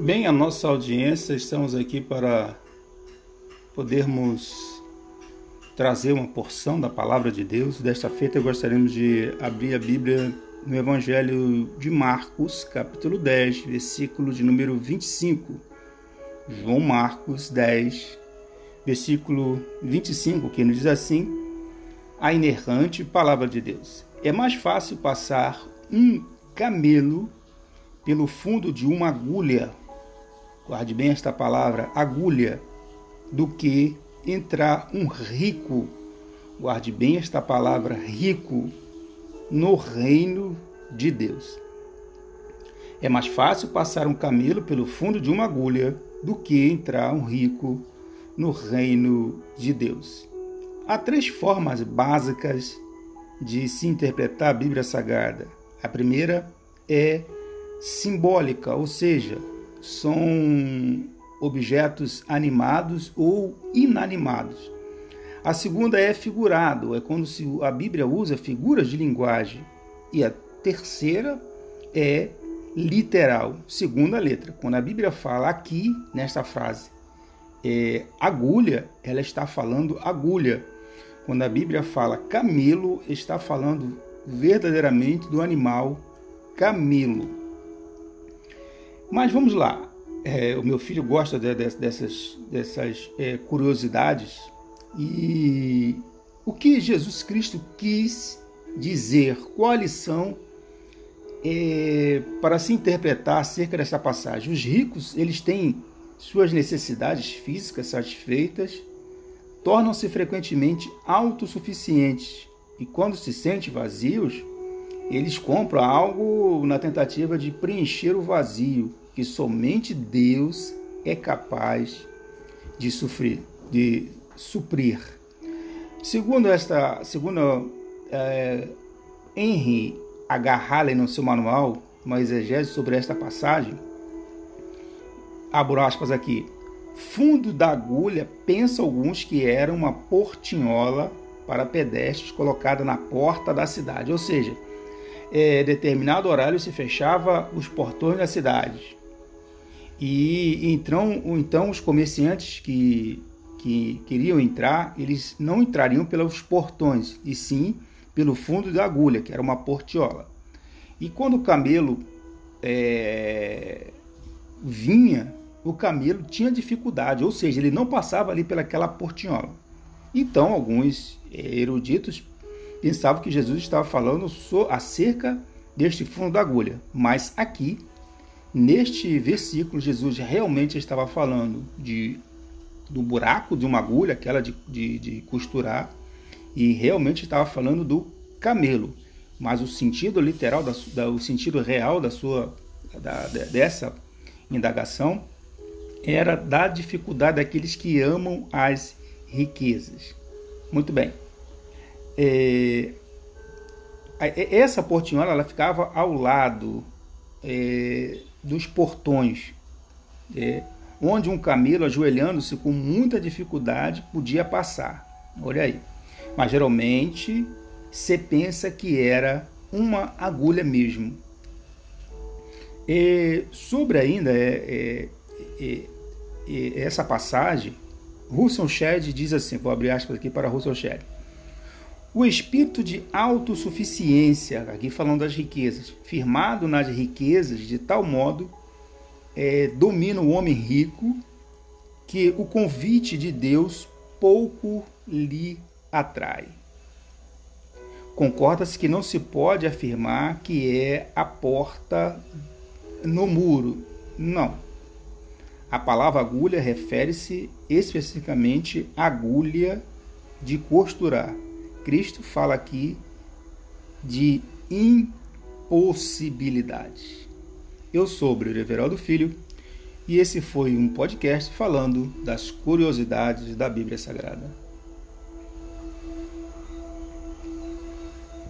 Bem, a nossa audiência, estamos aqui para podermos trazer uma porção da palavra de Deus. Desta feita, gostaríamos de abrir a Bíblia no Evangelho de Marcos, capítulo 10, versículo de número 25. João Marcos 10, versículo 25, que nos diz assim: A inerrante palavra de Deus. É mais fácil passar um camelo pelo fundo de uma agulha guarde bem esta palavra, agulha, do que entrar um rico, guarde bem esta palavra, rico, no reino de Deus. É mais fácil passar um camelo pelo fundo de uma agulha do que entrar um rico no reino de Deus. Há três formas básicas de se interpretar a Bíblia Sagrada. A primeira é simbólica, ou seja, são objetos animados ou inanimados. A segunda é figurado, é quando a Bíblia usa figuras de linguagem. E a terceira é literal, segunda letra. Quando a Bíblia fala aqui, nesta frase, é, agulha, ela está falando agulha. Quando a Bíblia fala camelo, está falando verdadeiramente do animal camelo. Mas vamos lá. É, o meu filho gosta de, de, dessas, dessas é, curiosidades. E o que Jesus Cristo quis dizer? Qual a lição é, para se interpretar acerca dessa passagem? Os ricos, eles têm suas necessidades físicas satisfeitas, tornam-se frequentemente autossuficientes e quando se sentem vazios, eles compram algo na tentativa de preencher o vazio que somente Deus é capaz de sofrer, de suprir. Segundo esta, segundo é, Henry. Halley no seu manual, uma exegese sobre esta passagem, abro aspas aqui. Fundo da agulha, pensa alguns que era uma portinhola para pedestres colocada na porta da cidade, ou seja, é, determinado horário se fechava os portões da cidade. E então, então os comerciantes que, que queriam entrar, eles não entrariam pelos portões, e sim pelo fundo da agulha, que era uma portiola. E quando o camelo é, vinha, o camelo tinha dificuldade, ou seja, ele não passava ali pelaquela portinhola. Então, alguns eruditos pensavam que Jesus estava falando acerca deste fundo da agulha, mas aqui, neste versículo, Jesus realmente estava falando de do buraco de uma agulha, aquela de, de, de costurar, e realmente estava falando do camelo. Mas o sentido literal, da, da, o sentido real da sua da, dessa indagação era da dificuldade daqueles que amam as riquezas. Muito bem. É, essa portinhola ela ficava ao lado é, dos portões, é, onde um camelo ajoelhando-se com muita dificuldade podia passar. Olha aí. Mas geralmente você pensa que era uma agulha mesmo. E sobre ainda é, é, é, essa passagem, Russell Shedd diz assim, vou abrir aspas aqui para Russell Shedd. O espírito de autossuficiência, aqui falando das riquezas, firmado nas riquezas de tal modo, é, domina o homem rico que o convite de Deus pouco lhe atrai. Concorda-se que não se pode afirmar que é a porta no muro. Não. A palavra agulha refere-se especificamente à agulha de costurar Cristo fala aqui de impossibilidade. Eu sou o Everaldo Filho e esse foi um podcast falando das curiosidades da Bíblia Sagrada.